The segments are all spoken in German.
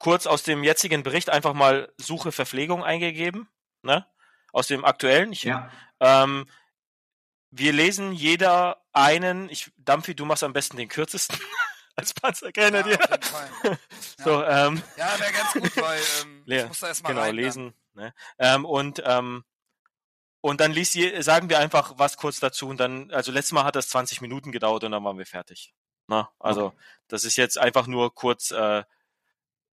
kurz aus dem jetzigen Bericht einfach mal Suche Verpflegung eingegeben, ne? Aus dem aktuellen. Ich, Ja. ähm, wir lesen jeder einen, ich, Dampfi, du machst am besten den kürzesten als Ja, dir. auf jeden Fall. So, ähm, Ja, wäre ganz gut, weil ähm, ich muss da erstmal genau, rein. dann. lesen. Ne? Ähm, und, ähm, und dann liest je, sagen wir einfach was kurz dazu und dann, also letztes Mal hat das 20 Minuten gedauert und dann waren wir fertig. Na, also das ist jetzt einfach nur kurz, äh,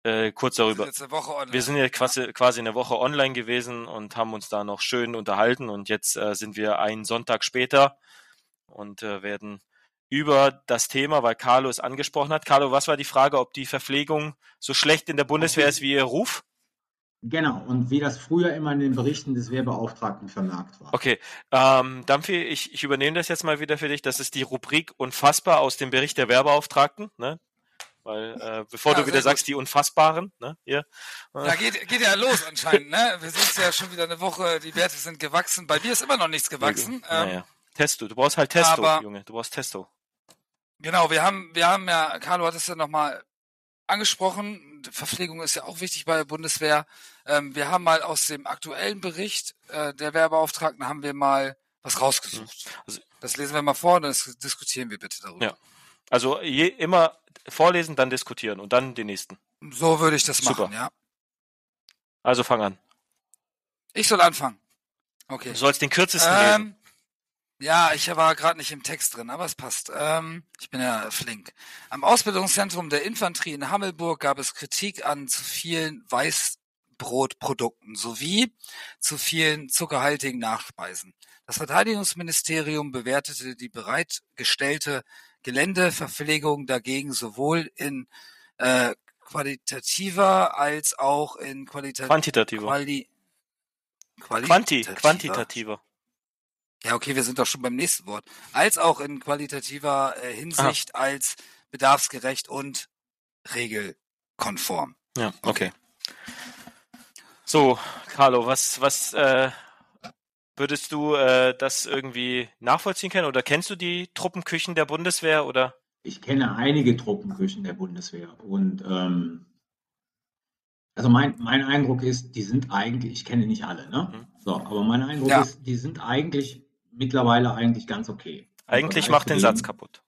äh, kurz Wir sind darüber. Woche online. Wir sind ja quasi, quasi eine Woche online gewesen und haben uns da noch schön unterhalten und jetzt äh, sind wir einen Sonntag später und äh, werden über das Thema, weil Carlo es angesprochen hat. Carlo, was war die Frage, ob die Verpflegung so schlecht in der Bundeswehr ist wie ihr Ruf? Genau, und wie das früher immer in den Berichten des Wehrbeauftragten vermerkt war. Okay, ähm, Dampfi, ich, ich übernehme das jetzt mal wieder für dich. Das ist die Rubrik Unfassbar aus dem Bericht der Werbeauftragten, ne? Weil, äh, bevor Ja, du wieder sagst, die Unfassbaren, ne? Hier. Ja, geht, geht ja los anscheinend, ne? Wir sind ja schon wieder eine Woche, die Werte sind gewachsen. Bei mir ist immer noch nichts gewachsen. Ähm, Naja. Testo, du brauchst halt Testo, aber- Junge, du brauchst Testo. Genau, wir haben, wir haben ja, Carlo hat es ja nochmal angesprochen. Verpflegung ist ja auch wichtig bei der Bundeswehr. Ähm, wir haben mal aus dem aktuellen Bericht äh, der Werbeauftragten haben wir mal was rausgesucht. Also- das lesen wir mal vor und dann dis- diskutieren wir bitte darüber. Ja. Also je, immer vorlesen, dann diskutieren und dann den nächsten. So würde ich das machen, Super. ja. Also fang an. Ich soll anfangen. Okay. Du sollst den kürzesten lesen. Ähm, ja, ich war gerade nicht im Text drin, aber es passt. Ähm, ich bin ja flink. Am Ausbildungszentrum der Infanterie in Hammelburg gab es Kritik an zu vielen Weißbrotprodukten sowie zu vielen zuckerhaltigen Nachspeisen. Das Verteidigungsministerium bewertete die bereitgestellte Geländeverpflegung dagegen sowohl in äh, qualitativer als auch in qualita Quantitativer. Quali Quanti, qualitativer. quantitativer. Ja, okay, wir sind doch schon beim nächsten Wort. Als auch in qualitativer äh, Hinsicht als bedarfsgerecht und regelkonform. Ja, okay. So, Carlo, was, was äh, würdest du äh, das irgendwie nachvollziehen können? Oder kennst du die Truppenküchen der Bundeswehr oder? Ich kenne einige Truppenküchen der Bundeswehr und ähm, also mein, mein Eindruck ist, die sind eigentlich, ich kenne nicht alle, ne? Mhm. So, aber mein Eindruck Ja. ist, die sind eigentlich mittlerweile eigentlich ganz okay. Eigentlich Im macht den Satz kaputt.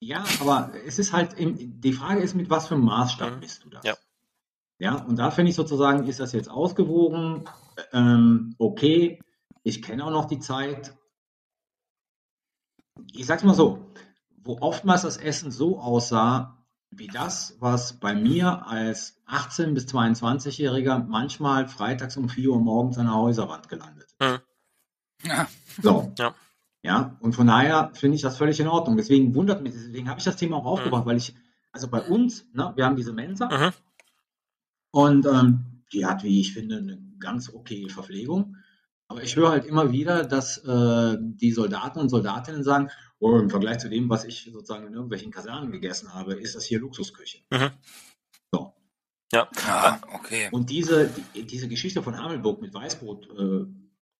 Ja, aber es ist halt, im, die Frage ist, mit was für einem Maßstab Mhm. misst du das? Ja. Ja, und da finde ich sozusagen, ist das jetzt ausgewogen, ähm, okay, ich kenne auch noch die Zeit, ich sag's mal so, wo oftmals das Essen so aussah, wie das, was bei mir als 18- bis 22-Jähriger manchmal freitags um 4 Uhr morgens an der Häuserwand gelandet. ist. Ja, So. Ja. Ja, und von daher finde ich das völlig in Ordnung. Deswegen wundert mich, deswegen habe ich das Thema auch aufgebracht, weil ich, also bei uns, ne, wir haben diese Mensa Mhm. und ähm, die hat, wie ich finde, eine ganz okay Verpflegung. Aber ich höre halt immer wieder, dass äh, die Soldaten und Soldatinnen sagen, oh, im Vergleich zu dem, was ich sozusagen in irgendwelchen Kasernen gegessen habe, ist das hier Luxusküche. Mhm. So. Ja. ja okay. Und diese, die, diese Geschichte von Hamelburg mit Weißbrot, äh,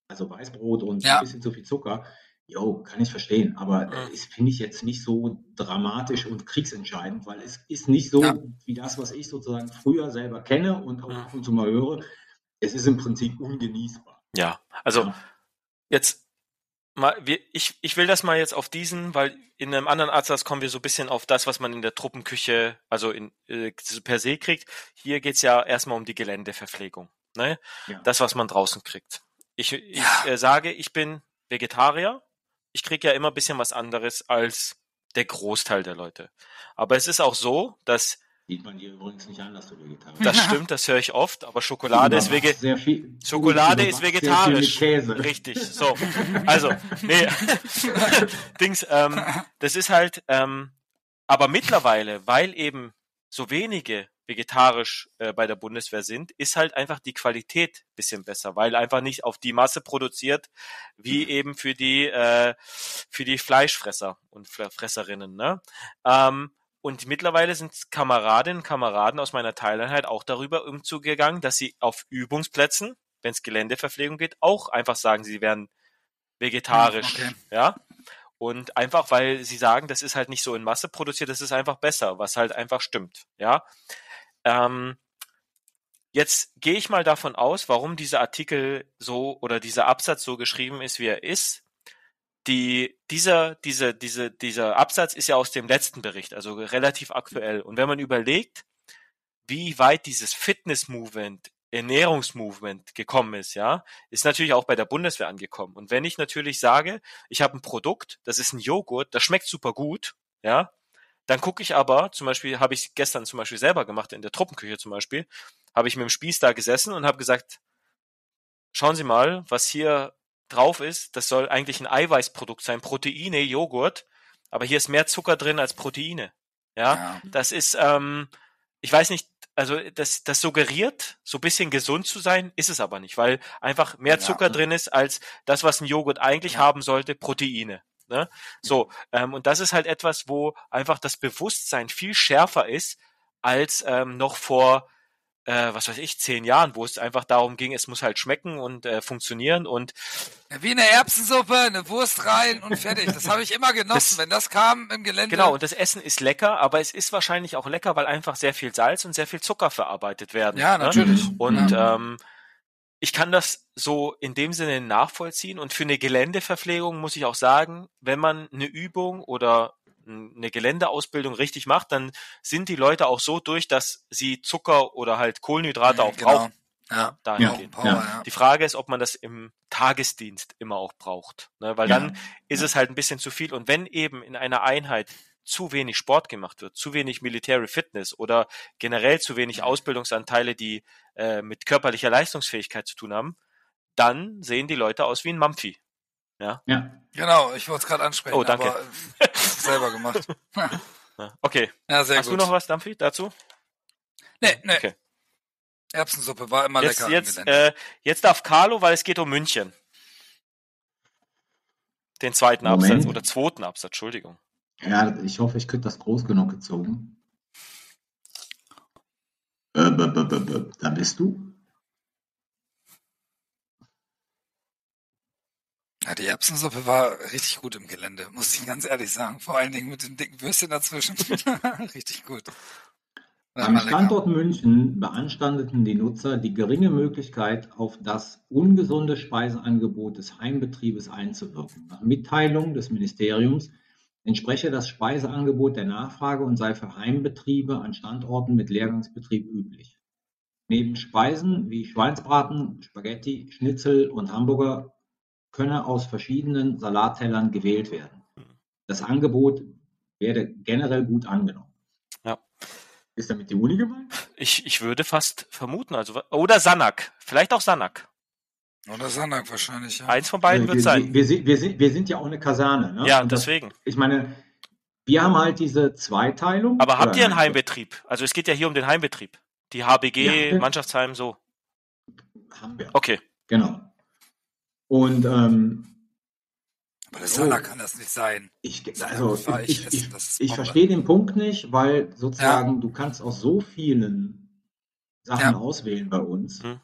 also Weißbrot und Ja. ein bisschen zu viel Zucker, jo, kann ich verstehen. Aber Mhm. äh, das finde ich jetzt nicht so dramatisch und kriegsentscheidend, weil es ist nicht so Ja. wie das, was ich sozusagen früher selber kenne und auch Mhm. ab und zu mal höre. Es ist im Prinzip ungenießbar. Ja, also jetzt mal, wir, ich, ich will das mal jetzt auf diesen, weil in einem anderen Atlas kommen wir so ein bisschen auf das, was man in der Truppenküche, also in, äh, per se kriegt. Hier geht's ja erstmal um die Geländeverpflegung. Ne? Ja. Das, was man draußen kriegt. Ich, ich Ja. äh, sage, ich bin Vegetarier. Ich krieg ja immer ein bisschen was anderes als der Großteil der Leute. Aber es ist auch so, dass Sieht man dir übrigens nicht an, dass du Vegetarier das stimmt, das höre ich oft, aber Schokolade ist Vege sehr viel, Schokolade ist vegetarisch. Richtig, so. Also, nee. Dings, ähm, das ist halt, ähm, aber mittlerweile, weil eben so wenige vegetarisch äh, bei der Bundeswehr sind, ist halt einfach die Qualität bisschen besser, weil einfach nicht auf die Masse produziert, wie eben für die äh, für die Fleischfresser und Fresserinnen. Ne? Ähm, und mittlerweile sind Kameradinnen und Kameraden aus meiner Teileinheit auch darüber umzugegangen, dass sie auf Übungsplätzen, wenn es Geländeverpflegung geht, auch einfach sagen, sie wären vegetarisch. Okay. Ja. Und einfach, weil sie sagen, das ist halt nicht so in Masse produziert, das ist einfach besser, was halt einfach stimmt. Ja. ähm, jetzt gehe ich mal davon aus, warum dieser Artikel so oder dieser Absatz so geschrieben ist, wie er ist. Die, dieser, diese, diese, dieser Absatz ist ja aus dem letzten Bericht, also relativ aktuell. Und wenn man überlegt, wie weit dieses Fitness-Movement Ernährungsmovement gekommen ist, ja, ist natürlich auch bei der Bundeswehr angekommen. Und wenn ich natürlich sage, ich habe ein Produkt, das ist ein Joghurt, das schmeckt super gut, ja, dann gucke ich aber, zum Beispiel habe ich gestern zum Beispiel selber gemacht, in der Truppenküche zum Beispiel, habe ich mit dem Spieß da gesessen und habe gesagt, schauen Sie mal, was hier drauf ist, das soll eigentlich ein Eiweißprodukt sein, Proteine, Joghurt, aber hier ist mehr Zucker drin als Proteine. Ja, ja. das ist, ähm, ich weiß nicht, also das, das suggeriert, so bisschen gesund zu sein, ist es aber nicht, weil einfach mehr Zucker ja. drin ist als das, was ein Joghurt eigentlich ja. haben sollte, Proteine. Ne? So, ähm, und das ist halt etwas, wo einfach das Bewusstsein viel schärfer ist als ähm, noch vor äh, was weiß ich, zehn Jahren, wo es einfach darum ging, es muss halt schmecken und äh, funktionieren und wie eine Erbsensuppe, eine Wurst rein und fertig. Das habe ich immer genossen, das, wenn das kam im Gelände. Genau, und das Essen ist lecker, aber es ist wahrscheinlich auch lecker, weil einfach sehr viel Salz und sehr viel Zucker verarbeitet werden. Ja, ne? natürlich. Und ja. ähm, ich kann das so in dem Sinne nachvollziehen und für eine Geländeverpflegung muss ich auch sagen, wenn man eine Übung oder eine Geländeausbildung richtig macht, dann sind die Leute auch so durch, dass sie Zucker oder halt Kohlenhydrate auch genau. brauchen. Ja. Ja, ja. Die Frage ist, ob man das im Tagesdienst immer auch braucht, ne? weil ja, dann ist es halt ein bisschen zu viel. Und wenn eben in einer Einheit zu wenig Sport gemacht wird, zu wenig Military Fitness oder generell zu wenig Ausbildungsanteile, die äh, mit körperlicher Leistungsfähigkeit zu tun haben, dann sehen die Leute aus wie ein Mampfi. Ja. ja. Genau, ich wollte es gerade ansprechen. Oh, danke. Aber, selber gemacht. okay. Ja, sehr Hast gut. du noch was, Dampfi, dazu? Nee, nee. Okay. Erbsensuppe war immer jetzt, lecker. Jetzt, äh, jetzt darf Carlo, weil es geht um München. Den zweiten Moment. Absatz oder zweiten Absatz, Entschuldigung. Ja, ich hoffe, ich kriege das groß genug gezogen. Äh, da bist du. Ja, die Erbsensuppe war richtig gut im Gelände, muss ich ganz ehrlich sagen. Vor allen Dingen mit dem dicken Würstchen dazwischen. richtig gut. Am Standort. München beanstandeten die Nutzer die geringe Möglichkeit, auf das ungesunde Speiseangebot des Heimbetriebes einzuwirken. Nach Mitteilung des Ministeriums entspreche das Speiseangebot der Nachfrage und sei für Heimbetriebe an Standorten mit Lehrgangsbetrieb üblich. Neben Speisen wie Schweinsbraten, Spaghetti, Schnitzel und Hamburger könne aus verschiedenen Salattellern gewählt werden. Das Angebot werde generell gut angenommen. Ja. Ist damit die Uni gemeint? Ich, ich würde fast vermuten, also oder Sanak, vielleicht auch Sanak. Oder Sanak wahrscheinlich, ja. Eins von beiden wir, wird sein. Wir, wir, wir, sind, wir sind ja auch eine Kaserne. Ne? Ja, Und deswegen. Das, ich meine, wir haben halt diese Zweiteilung. Aber habt ihr einen Heimbetrieb? Also es geht ja hier um den Heimbetrieb. Die HBG, ja. Mannschaftsheim, so. Haben wir. Okay. Genau. Und ähm, aber das oh, kann das nicht sein. Ich, also, ich, ich, ich, ich verstehe den Punkt nicht, weil sozusagen ja. du kannst aus so vielen Sachen ja. auswählen bei uns. Hm.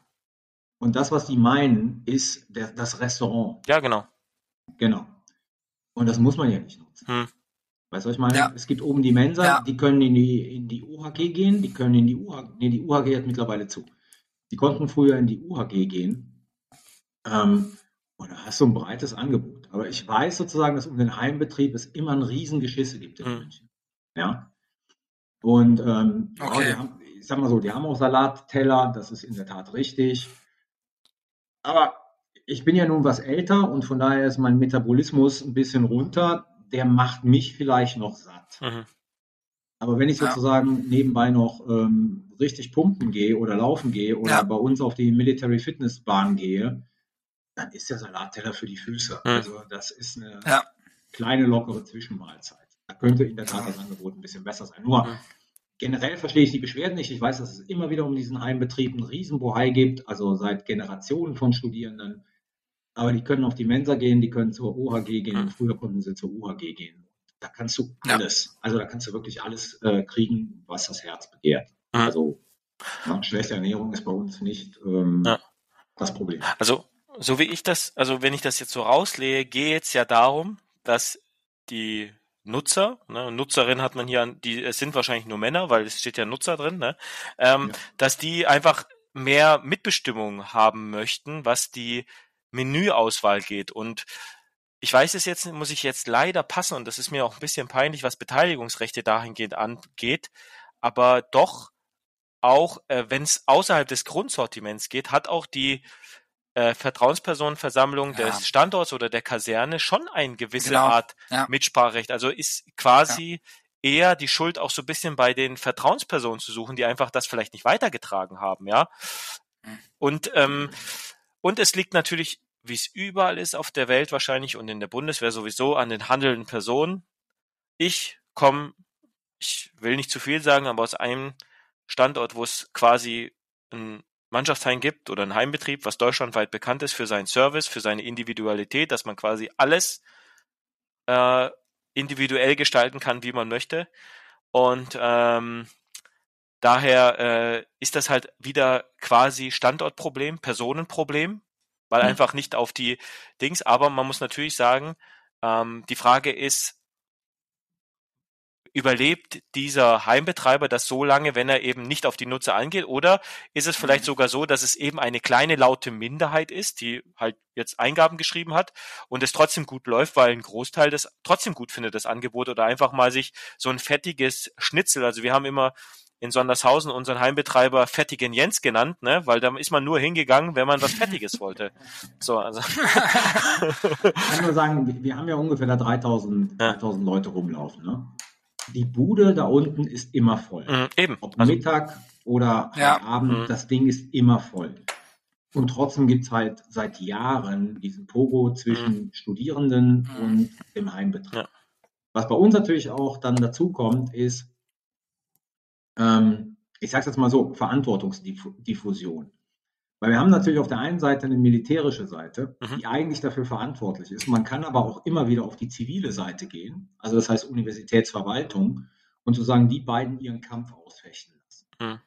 Und das, was die meinen, ist der, das Restaurant. Ja, genau. Genau. Und das muss man ja nicht nutzen. Hm. Weißt du, was ich meine? Ja. Es gibt oben die Mensa, ja. die können in die, in die UHG gehen, die können in die UHG, nee, die UHG hat mittlerweile zu. Die konnten früher in die UHG gehen. Ähm, und da hast du ein breites Angebot. Aber ich weiß sozusagen, dass um den Heimbetrieb es immer ein Riesengeschisse gibt in mhm. München. Ja. Und ähm, okay. ja, haben, ich sag mal so, die haben auch Salatteller, das ist in der Tat richtig. Aber ich bin ja nun was älter und von daher ist mein Metabolismus ein bisschen runter. Der macht mich vielleicht noch satt. Mhm. Aber wenn ich sozusagen ja. nebenbei noch ähm, richtig pumpen gehe oder laufen gehe oder ja. bei uns auf die Military Fitness Bahn gehe, dann ist der Salatteller für die Füße. Mhm. Also das ist eine ja. kleine, lockere Zwischenmahlzeit. Da könnte in der Tat das Angebot ein bisschen besser sein. Nur mhm. generell verstehe ich die Beschwerden nicht. Ich weiß, dass es immer wieder um diesen Heimbetrieb einen Riesenbohai gibt, also seit Generationen von Studierenden. Aber die können auf die Mensa gehen, die können zur OHG gehen. Mhm. Früher konnten sie zur UHG gehen. Da kannst du alles, ja. also da kannst du wirklich alles äh, kriegen, was das Herz begehrt. Mhm. Also ja, schlechte Ernährung ist bei uns nicht ähm, ja. das Problem. Also so wie ich das, also wenn ich das jetzt so rauslehe, geht es ja darum, dass die Nutzer, ne, Nutzerin hat man hier, die es sind wahrscheinlich nur Männer, weil es steht ja Nutzer drin, ne, ähm, ja. dass die einfach mehr Mitbestimmung haben möchten, was die Menüauswahl geht. Und ich weiß es jetzt, muss ich jetzt leider passen, und das ist mir auch ein bisschen peinlich, was Beteiligungsrechte dahingehend angeht, aber doch auch, äh, wenn es außerhalb des Grundsortiments geht, hat auch die äh, Vertrauenspersonenversammlung ja. des Standorts oder der Kaserne schon eine gewisse genau. Art ja. Mitspracherecht. Also ist quasi ja. eher die Schuld auch so ein bisschen bei den Vertrauenspersonen zu suchen, die einfach das vielleicht nicht weitergetragen haben, ja. Mhm. Und ähm, und es liegt natürlich, wie es überall ist auf der Welt wahrscheinlich und in der Bundeswehr sowieso, an den handelnden Personen. Ich komme, ich will nicht zu viel sagen, aber aus einem Standort, wo es quasi ein Mannschaftsheim gibt oder ein Heimbetrieb, was deutschlandweit bekannt ist für seinen Service, für seine Individualität, dass man quasi alles äh, individuell gestalten kann, wie man möchte. Und ähm, Daher äh, ist das halt wieder quasi Standortproblem, Personenproblem, weil mhm. einfach nicht auf die Dings, aber man muss natürlich sagen, ähm, die Frage ist, überlebt dieser Heimbetreiber das so lange, wenn er eben nicht auf die Nutzer angeht? Oder ist es vielleicht mhm. sogar so, dass es eben eine kleine laute Minderheit ist, die halt jetzt Eingaben geschrieben hat und es trotzdem gut läuft, weil ein Großteil das trotzdem gut findet, das Angebot oder einfach mal sich so ein fettiges Schnitzel, also wir haben immer in Sondershausen unseren Heimbetreiber Fettigen Jens genannt, ne? weil da ist man nur hingegangen, wenn man was Fettiges wollte. So, also. ich kann nur sagen, wir haben ja ungefähr da 3000, ja. 3000 Leute rumlaufen. Ne? Die Bude da unten ist immer voll. Mhm, eben. Ob also, Mittag oder ja. Abend, mhm. das Ding ist immer voll. Und trotzdem gibt es halt seit Jahren diesen Pogo zwischen mhm. Studierenden mhm. und dem Heimbetreiber. Ja. Was bei uns natürlich auch dann dazu kommt, ist, ähm, ich sage es jetzt mal so, Verantwortungsdiffusion. Weil wir haben natürlich auf der einen Seite eine militärische Seite, mhm. die eigentlich dafür verantwortlich ist. Man kann aber auch immer wieder auf die zivile Seite gehen, also das heißt Universitätsverwaltung, und zu sagen, die beiden ihren Kampf ausfechten lassen. Mhm.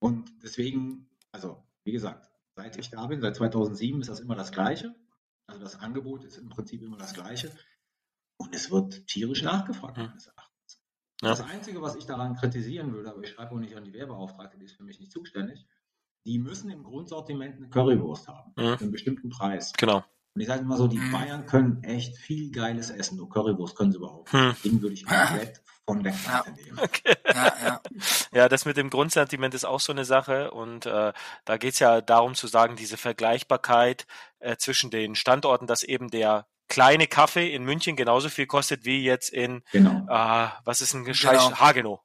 Und deswegen, also wie gesagt, seit ich da bin, seit 2007 ist das immer das Gleiche. Also das Angebot ist im Prinzip immer das Gleiche. Und es wird tierisch nachgefragt, mhm. meines Erachtens. Ja. Das Einzige, was ich daran kritisieren würde, aber ich schreibe auch nicht an die Werbeauftragte, die ist für mich nicht zuständig, die müssen im Grundsortiment eine Currywurst haben, mhm. einen bestimmten Preis. Genau. Und ich sage immer so, die. Bayern können echt viel geiles essen. Nur Currywurst können sie überhaupt nicht. Hm. Den würde ich komplett von der Karte ja. nehmen. Okay. Ja, ja. ja, das mit dem Grundsentiment ist auch so eine Sache. Und äh, da geht es ja darum zu sagen, diese Vergleichbarkeit äh, zwischen den Standorten, dass eben der kleine Kaffee in München genauso viel kostet wie jetzt in, genau. äh, was ist ein Gescheiß, genau. Hagenow.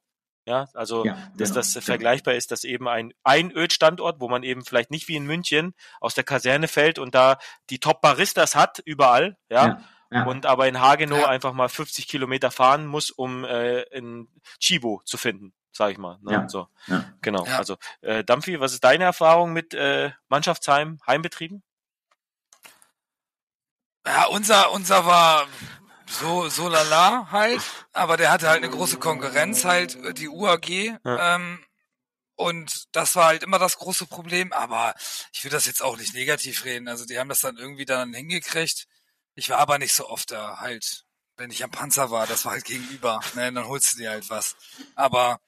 Ja, also ja, dass genau, das genau. vergleichbar ist, dass eben ein Einödstandort, wo man eben vielleicht nicht wie in München aus der Kaserne fällt und da die Top-Baristas hat, überall, ja, ja, ja. und aber in Hagenow einfach mal 50 Kilometer fahren muss, um äh, in Chibo zu finden, sag ich mal. Ne? Ja. So. Genau. Also äh, Dampfi, was ist deine Erfahrung mit äh, Mannschaftsheim, Heimbetrieben? Ja, unser, unser war so, so lala halt, aber der hatte halt eine große Konkurrenz halt, die UAG, ja. ähm, und das war halt immer das große Problem, aber ich will das jetzt auch nicht negativ reden. Also die haben das dann irgendwie dann hingekriegt. Ich war aber nicht so oft da halt, wenn ich am Panzer war, das war halt gegenüber, ne, dann holst du dir halt was. Aber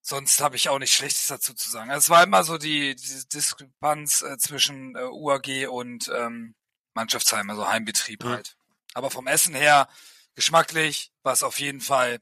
sonst habe ich auch nichts Schlechtes dazu zu sagen. Also es war immer so die, die Diskrepanz äh, zwischen äh, UAG und ähm, Mannschaftsheim, also Heimbetrieb mhm. halt. Aber vom Essen her, geschmacklich, war es auf jeden Fall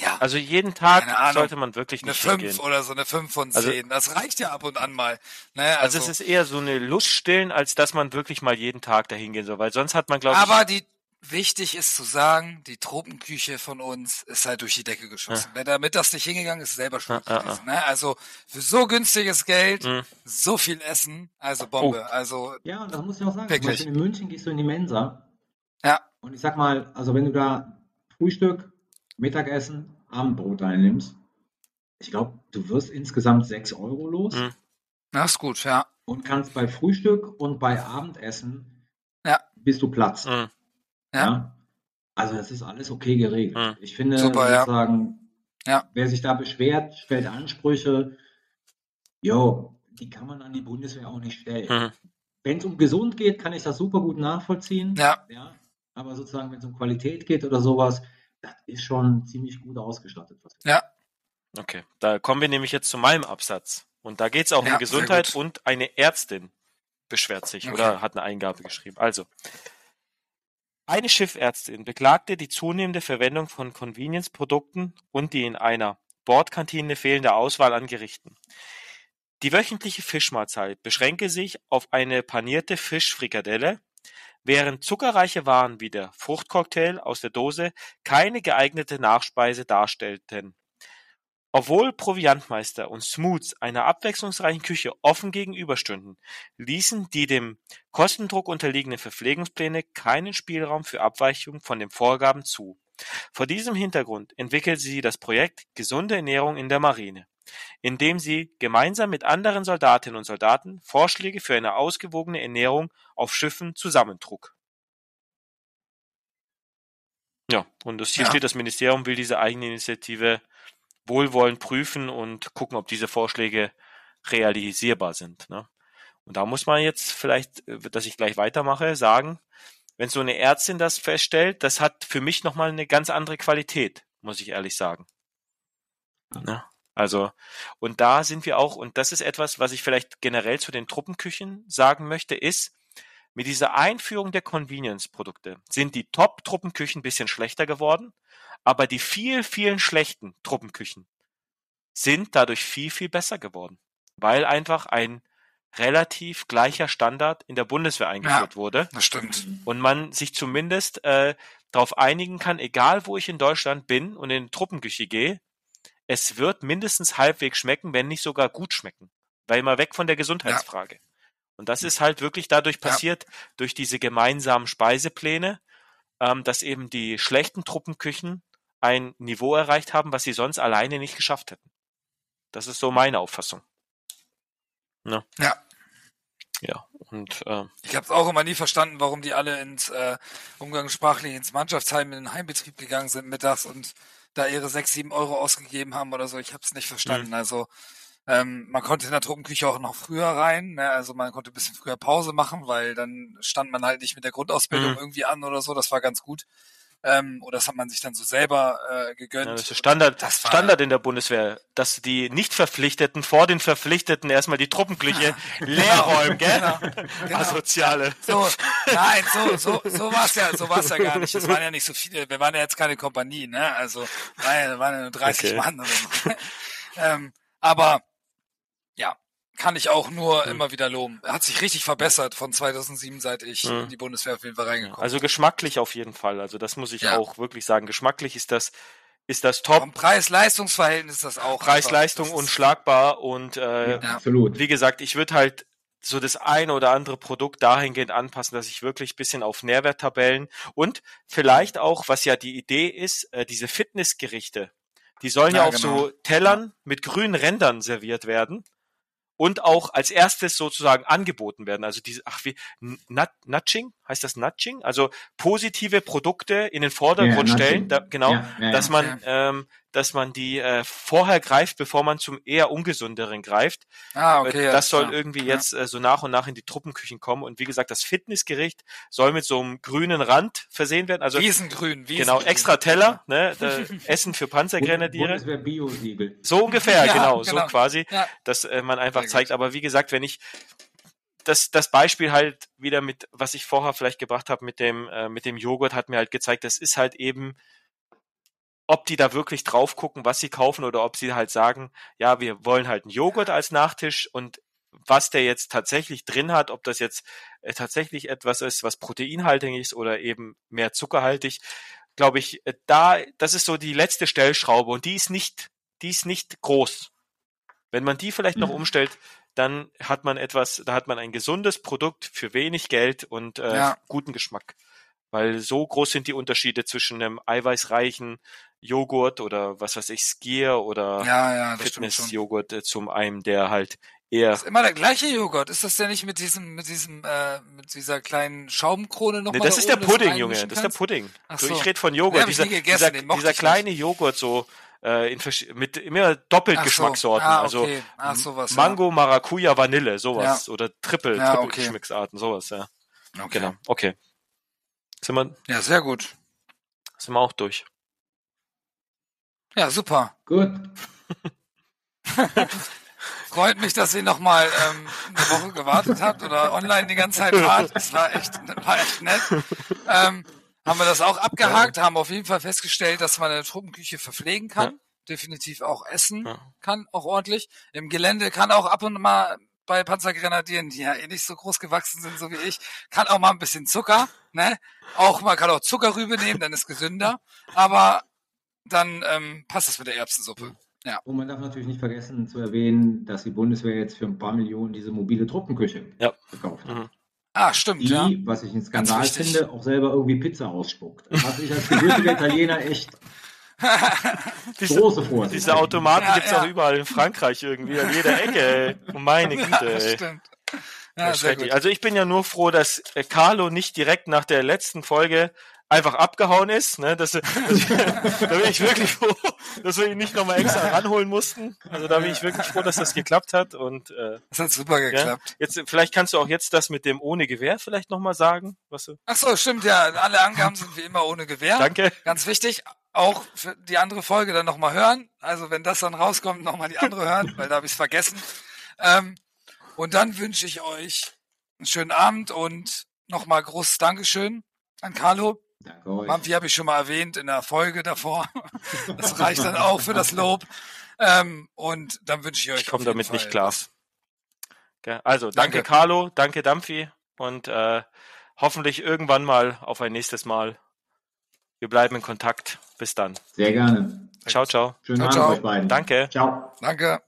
ja. Also jeden Tag sollte man wirklich nicht Eine 5 oder so, eine 5 von 10. Also, das reicht ja ab und an mal. Ne, also, also es ist eher so eine Lust stillen, als dass man wirklich mal jeden Tag dahin gehen soll, weil sonst hat man, glaube ich... Aber die Wichtig ist zu sagen, die Tropenküche von uns ist halt durch die Decke geschossen. Ja. Wer damit das nicht hingegangen ist, selber schuld ja, gewesen. Ja, ne? Also für so günstiges Geld, mhm. so viel Essen, also Bombe. Oh. Also ja, und das muss ich auch sagen. In München gehst du in die Mensa. Ja. Und ich sag mal, also wenn du da Frühstück, Mittagessen, Abendbrot einnimmst, ich glaube, du wirst insgesamt 6 Euro los. Mhm. Das ist gut, ja. Und kannst bei Frühstück und bei Abendessen ja. bist du Platz. Mhm. Ja. ja. Also das ist alles okay geregelt. Hm. Ich finde, Super, ja. sagen, ja. wer sich da beschwert, stellt Ansprüche, jo, die kann man an die Bundeswehr auch nicht stellen. Hm. Wenn es um gesund geht, kann ich das super gut nachvollziehen. Ja. ja. Aber sozusagen, wenn es um Qualität geht oder sowas, das ist schon ziemlich gut ausgestattet. Ja. Okay, da kommen wir nämlich jetzt zu meinem Absatz. Und da geht es auch Ja, um Gesundheit und eine Ärztin beschwert sich Okay. oder hat eine Eingabe geschrieben. Also, eine Schiffärztin beklagte die zunehmende Verwendung von Convenience-Produkten und die in einer Bordkantine fehlende Auswahl an Gerichten. Die wöchentliche Fischmahlzeit beschränke sich auf eine panierte Fischfrikadelle, während zuckerreiche Waren wie der Fruchtcocktail aus der Dose keine geeignete Nachspeise darstellten. Obwohl Proviantmeister und Smooths einer abwechslungsreichen Küche offen gegenüberstünden, ließen die dem Kostendruck unterliegenden Verpflegungspläne keinen Spielraum für Abweichungen von den Vorgaben zu. Vor diesem Hintergrund entwickelte sie das Projekt Gesunde Ernährung in der Marine, in dem sie gemeinsam mit anderen Soldatinnen und Soldaten Vorschläge für eine ausgewogene Ernährung auf Schiffen zusammentrug. Ja, und das, hier Ja. steht, das Ministerium will diese Eigeninitiative wohlwollend prüfen und gucken, ob diese Vorschläge realisierbar sind. Ne? Und da muss man jetzt vielleicht, äh, dass ich gleich weitermache, sagen, wenn so eine Ärztin das feststellt, das hat für mich nochmal eine ganz andere Qualität, muss ich ehrlich sagen. Ne? Also, und da sind wir auch, und das ist etwas, was ich vielleicht generell zu den Truppenküchen sagen möchte, ist, mit dieser Einführung der Convenience-Produkte sind die Top-Truppenküchen ein bisschen schlechter geworden, aber die viel, vielen schlechten Truppenküchen sind dadurch viel, viel besser geworden, weil einfach ein relativ gleicher Standard in der Bundeswehr eingeführt wurde Das stimmt. und man sich zumindest äh, darauf einigen kann, egal wo ich in Deutschland bin und in Truppenküche gehe, es wird mindestens halbwegs schmecken, wenn nicht sogar gut schmecken. Weil mal weg von der Gesundheitsfrage. Und das ist halt wirklich dadurch Ja. passiert, durch diese gemeinsamen Speisepläne, ähm, dass eben die schlechten Truppenküchen ein Niveau erreicht haben, was sie sonst alleine nicht geschafft hätten. Das ist so meine Auffassung. Ne? Ja. Ja, und äh, Ich habe auch immer nie verstanden, warum die alle ins äh, umgangssprachlich ins Mannschaftsheim in den Heimbetrieb gegangen sind mittags und da ihre sechs, sieben Euro ausgegeben haben oder so. Ich habe es nicht verstanden. Also ähm, man konnte in der Truppenküche auch noch früher rein. Ne? Also man konnte ein bisschen früher Pause machen, weil dann stand man halt nicht mit der Grundausbildung Mhm. irgendwie an oder so. Das war ganz gut. Ähm, oder das hat man sich dann so selber äh, gegönnt. Ja, das ist Standard, Das war- Standard in der Bundeswehr, dass die Nicht-Verpflichteten vor den Verpflichteten erstmal die Truppenküche leer räumen, gell? Genau. Asoziale. So, nein, so, so, so war's ja, so war's ja gar nicht. Es waren ja nicht so viele, wir waren ja jetzt keine Kompanie, ne? Also, war ja, waren ja nur 30 Okay. Mann oder so. ähm, aber, kann ich auch nur Hm. immer wieder loben. Er hat sich richtig verbessert von 2007, seit ich Hm. in die Bundeswehr auf jeden Fall reingekommen Also geschmacklich auf jeden Fall. Also das muss ich Ja. auch wirklich sagen. Geschmacklich ist das, ist das top. Vom Preis-Leistungs-Verhältnis ist das auch. Preis-Leistung unschlagbar und äh, Ja. Absolut. wie gesagt, ich würde halt so das eine oder andere Produkt dahingehend anpassen, dass ich wirklich bisschen auf Nährwerttabellen und vielleicht auch, was ja die Idee ist, äh, diese Fitnessgerichte, die sollen ja, Ja, auf genau. so Tellern mit grünen Rändern serviert werden und auch als erstes sozusagen angeboten werden. Also diese, ach wie, Nut, Nudging, heißt das Nudging? Also positive Produkte in den Vordergrund Ja, stellen, da, genau, Ja, ja, dass man, ähm, dass man die äh, vorher greift, bevor man zum eher ungesünderen greift. Ah, Äh, okay. ja, das soll klar. irgendwie Ja. jetzt äh, so nach und nach in die Truppenküchen kommen. Und wie gesagt, das Fitnessgericht soll mit so einem grünen Rand versehen werden. Also Wiesengrün, Wiesengrün. genau, extra Teller, ne, da, Essen für Panzergrenadiere. Bundeswehr Bio-Siegel. So ungefähr, Ja, genau, so genau. quasi, Ja. dass äh, man einfach Sehr gut. zeigt. Aber wie gesagt, wenn ich das, das Beispiel halt wieder mit, was ich vorher vielleicht gebracht habe mit dem, äh, mit dem Joghurt, hat mir halt gezeigt, das ist halt eben, ob die da wirklich drauf gucken, was sie kaufen oder ob sie halt sagen, ja, wir wollen halt einen Joghurt als Nachtisch und was der jetzt tatsächlich drin hat, ob das jetzt äh, tatsächlich etwas ist, was proteinhaltig ist oder eben mehr zuckerhaltig, glaube ich, äh, da, das ist so die letzte Stellschraube und die ist nicht, die ist nicht groß. Wenn man die vielleicht noch Mhm. umstellt, dann hat man etwas, da hat man ein gesundes Produkt für wenig Geld und äh, Ja. guten Geschmack. Weil so groß sind die Unterschiede zwischen einem eiweißreichen Joghurt oder was weiß ich, Skier oder Ja, ja, das. Fitness-Joghurt äh, zum einem, der halt eher ist immer der gleiche Joghurt. Ist das denn nicht mit diesem, mit diesem, äh, mit dieser kleinen Schaumkrone noch Nee, mal das da ist der oben, du Pudding, Junge. Das ist der? Pudding. Ach so. ich rede von Nee, Joghurt. ich dieser gegessen, dieser, dieser ich nicht. kleine Joghurt so äh, in mit immer doppelt Ach so. Geschmackssorten. Ah, Also okay. Ach, sowas, ja. Mango, Maracuja, Vanille, sowas. Oder Triple, Ja, Triple okay. Geschmacksarten, sowas, ja. Okay. Genau. Okay. Sind wir, Ja, sehr gut. sind wir auch durch. Ja, super. Gut. Freut mich, dass ihr noch mal ähm, eine Woche gewartet habt oder online die ganze Zeit wart. Das war echt, war echt nett. Ähm, haben wir das auch abgehakt, haben auf jeden Fall festgestellt, dass man eine Truppenküche verpflegen kann. Ja. Definitiv auch essen Ja. kann, auch ordentlich. Im Gelände kann auch ab und mal bei Panzergrenadieren, die ja eh nicht so groß gewachsen sind, so wie ich, kann auch mal ein bisschen Zucker, ne? Auch, man kann auch Zuckerrübe nehmen, dann ist gesünder. Aber dann ähm, passt es mit der Erbsensuppe. Und man darf natürlich nicht vergessen zu erwähnen, dass die Bundeswehr jetzt für ein paar Millionen diese mobile Truppenküche Ja. gekauft hat. Mhm. Ah, stimmt, Die, ja. was ich einen Skandal finde, auch selber irgendwie Pizza ausspuckt. Was ich als gebürtiger Italiener echt Diese, große Vorsicht. diese Automaten Ja, gibt's ja. auch überall in Frankreich irgendwie, an jeder Ecke. Ey. Oh meine Güte, Ja, stimmt. Ja, Ja, sehr schrecklich. gut. Also ich bin ja nur froh, dass Carlo nicht direkt nach der letzten Folge einfach abgehauen ist. Ne? Das, das, da bin ich wirklich froh, dass wir ihn nicht nochmal extra ranholen mussten. Also da bin ich wirklich froh, dass das geklappt hat. Und äh, Das hat super ja, geklappt. jetzt vielleicht kannst du auch jetzt das mit dem ohne Gewehr vielleicht nochmal sagen. Was du, Ach so, stimmt, ja. Alle Angaben sind wie immer ohne Gewehr. danke. Ganz wichtig, auch für die andere Folge dann nochmal hören. Also wenn das dann rauskommt, nochmal die andere hören, weil da habe ich es vergessen. Ähm, und dann wünsche ich euch einen schönen Abend und nochmal großes Dankeschön an Carlo. Danke euch. Mampfi habe ich schon mal erwähnt in der Folge davor. Das reicht dann auch für das Lob. Ähm, und dann wünsche ich euch. Ich komme damit nicht Fall klar. was. Gell, Also danke, Danke. Carlo, danke Dampfi und äh, hoffentlich irgendwann mal auf ein nächstes Mal. Wir bleiben in Kontakt. Bis dann. Sehr gerne. Ciao, ciao. Schönen Ciao, Abend ciao. euch beiden. Danke. Ciao. Danke.